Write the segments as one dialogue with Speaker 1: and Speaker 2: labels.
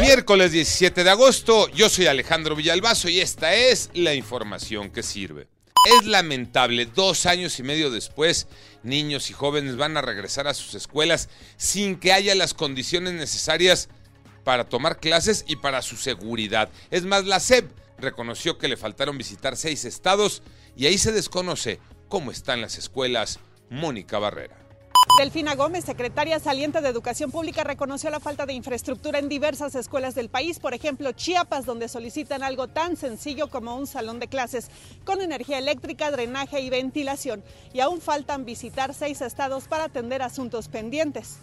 Speaker 1: Miércoles 17 de agosto, yo soy Alejandro Villalbazo y esta es la información que sirve. Es lamentable, dos años y medio después, niños y jóvenes van a regresar a sus escuelas sin que haya las condiciones necesarias para tomar clases y para su seguridad. Es más, la SEP reconoció que le faltaron visitar seis estados y ahí se desconoce cómo están las escuelas. Mónica Barrera.
Speaker 2: Delfina Gómez, secretaria saliente de Educación Pública, reconoció la falta de infraestructura en diversas escuelas del país, por ejemplo Chiapas, donde solicitan algo tan sencillo como un salón de clases con energía eléctrica, drenaje y ventilación. Y aún faltan visitar seis estados para atender asuntos pendientes.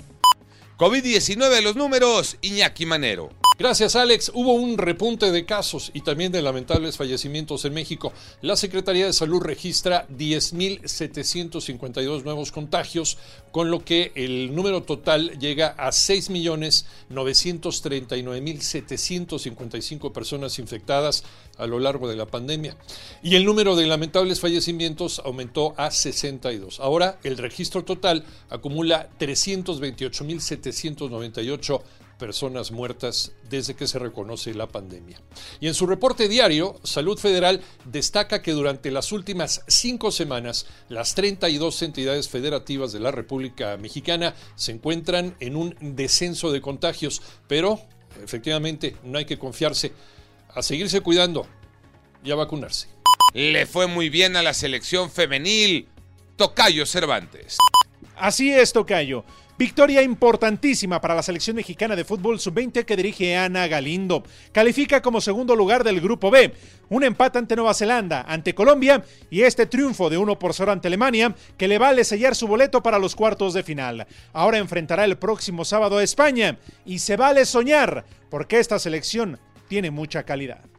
Speaker 1: COVID-19, los números, Iñaki Manero.
Speaker 3: Gracias, Alex. Hubo un repunte de casos y también de lamentables fallecimientos en México. La Secretaría de Salud registra 10.752 nuevos contagios, con lo que el número total llega a 6.939.755 personas infectadas a lo largo de la pandemia. Y el número de lamentables fallecimientos aumentó a 62. Ahora el registro total acumula 328.798 personas muertas desde que se reconoce la pandemia. Y en su reporte diario, Salud Federal destaca que durante las últimas cinco semanas, las 32 entidades federativas de la República Mexicana se encuentran en un descenso de contagios, pero efectivamente no hay que confiarse, a seguirse cuidando y a vacunarse.
Speaker 1: Le fue muy bien a la selección femenil. Tocayo Cervantes.
Speaker 4: Así es, Tocayo. Victoria importantísima para la selección mexicana de fútbol sub-20 que dirige Ana Galindo. Califica como segundo lugar del grupo B. Un empate ante Nueva Zelanda, ante Colombia y este triunfo de 1 por 0 ante Alemania que le vale sellar su boleto para los cuartos de final. Ahora enfrentará el próximo sábado a España y se vale soñar porque esta selección tiene mucha calidad.